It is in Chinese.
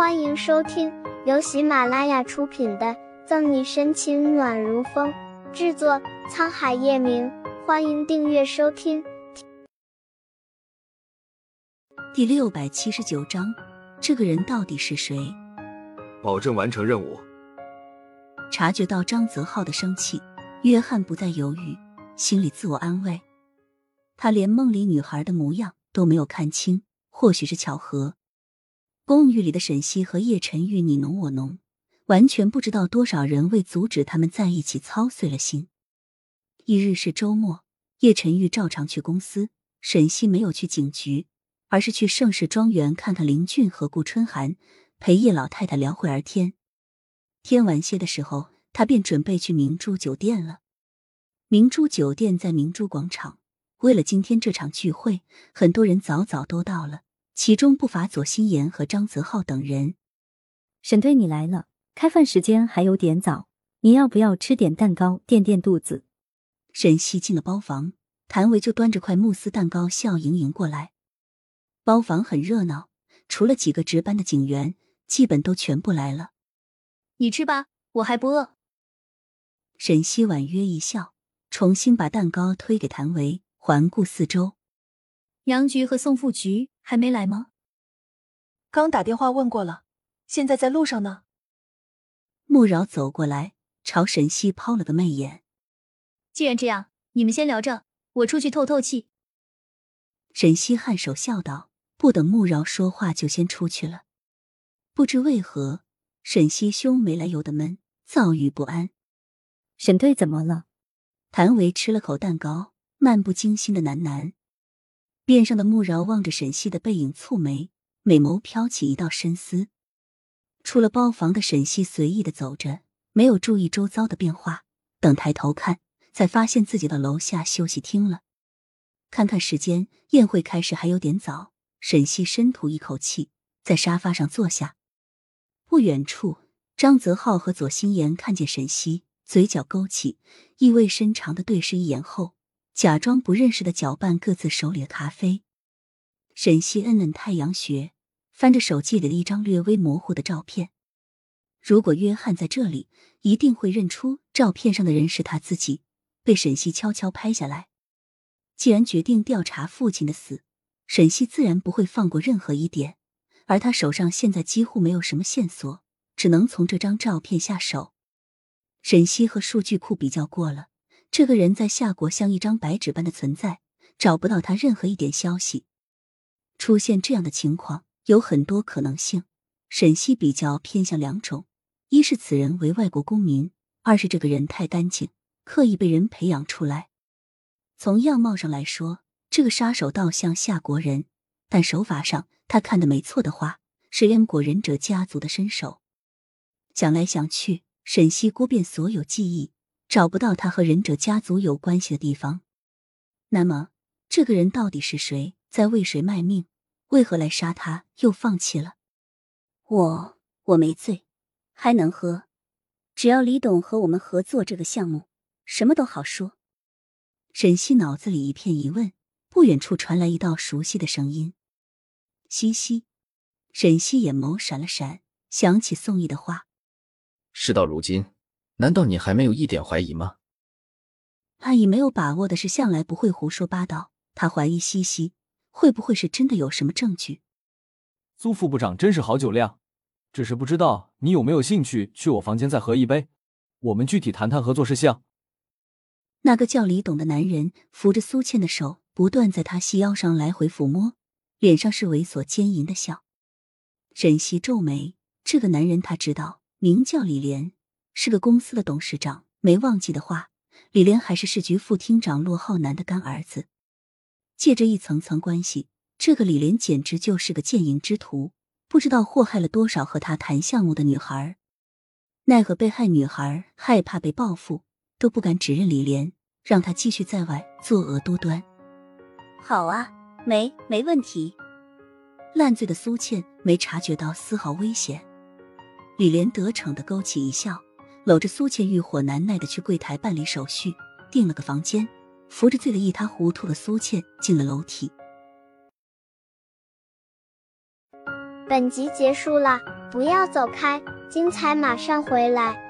欢迎收听由喜马拉雅出品的《赠你深情暖如风》，制作沧海夜明。欢迎订阅收听。第六百七十九章，这个人到底是谁？保证完成任务。察觉到张泽浩的生气，约翰不再犹豫，心里自我安慰：他连梦里女孩的模样都没有看清，或许是巧合。公寓里的沈西和叶晨玉你侬我侬，完全不知道多少人为阻止他们在一起操碎了心。一日是周末，叶晨玉照常去公司，沈西没有去警局，而是去盛世庄园看看林俊和顾春寒，陪叶老太太聊会儿天。天晚些的时候，他便准备去明珠酒店了。明珠酒店在明珠广场，为了今天这场聚会，很多人早早都到了。其中不乏左心言和张泽浩等人。沈队，你来了，开饭时间还有点早，你要不要吃点蛋糕垫垫肚子？沈西进了包房，谭维就端着块慕斯蛋糕笑盈盈过来。包房很热闹，除了几个值班的警员，基本都全部来了。你吃吧，我还不饿。沈西婉约一笑，重新把蛋糕推给谭维，环顾四周。杨局和宋副局。还没来吗？刚打电话问过了，现在在路上呢。穆饶走过来，朝沈西抛了个媚眼。既然这样，你们先聊着，我出去透透气。沈西颔首笑道，不等穆饶说话，就先出去了。不知为何，沈西胸没来由的闷，躁郁不安。沈队怎么了？谭维吃了口蛋糕，漫不经心的喃喃。边上的穆饶望着沈西的背影，蹙眉，美眸飘起一道深思。出了包房的沈西随意的走着，没有注意周遭的变化。等抬头看，才发现自己到楼下休息厅了。看看时间，宴会开始还有点早。沈西深吐一口气，在沙发上坐下。不远处，张泽浩和左心言看见沈西，嘴角勾起，意味深长的对视一眼后。假装不认识的搅拌各自手里的咖啡，沈西摁摁太阳穴，翻着手机里的一张略微模糊的照片。如果约翰在这里，一定会认出照片上的人是他自己，被沈西悄悄拍下来。既然决定调查父亲的死，沈西自然不会放过任何一点。而他手上现在几乎没有什么线索，只能从这张照片下手。沈西和数据库比较过了。这个人在夏国像一张白纸般的存在，找不到他任何一点消息。出现这样的情况有很多可能性，沈西比较偏向两种：一是此人为外国公民，二是这个人太干净，刻意被人培养出来。从样貌上来说，这个杀手倒像夏国人，但手法上他看的没错的话，是燕国忍者家族的身手。想来想去，沈西锅遍所有记忆。找不到他和忍者家族有关系的地方，那么这个人到底是谁？在为谁卖命？为何来杀他？又放弃了？我我没醉，还能喝。只要李董和我们合作这个项目，什么都好说。沈西脑子里一片疑问，不远处传来一道熟悉的声音：“西西。”沈西眼眸闪了闪，想起宋毅的话：“事到如今。”难道你还没有一点怀疑吗？阿姨没有把握的是，向来不会胡说八道。她怀疑西西会不会是真的有什么证据。苏副部长真是好酒量，只是不知道你有没有兴趣去我房间再喝一杯，我们具体谈谈合作事项。那个叫李董的男人扶着苏倩的手，不断在她细腰上来回抚摸，脸上是猥琐奸淫的笑。沈西皱眉，这个男人他知道，名叫李莲。是个公司的董事长，没忘记的话，李莲还是市局副厅长骆浩南的干儿子。借着一层层关系，这个李莲简直就是个奸淫之徒，不知道祸害了多少和他谈项目的女孩。奈何被害女孩害怕被报复，都不敢指认李莲，让他继续在外作恶多端。好啊，没没问题。烂醉的苏倩没察觉到丝毫危险，李莲得逞的勾起一笑。搂着苏倩，欲火难耐的去柜台办理手续，订了个房间，扶着醉得一塌糊涂的苏倩进了楼梯。本集结束了，不要走开，精彩马上回来。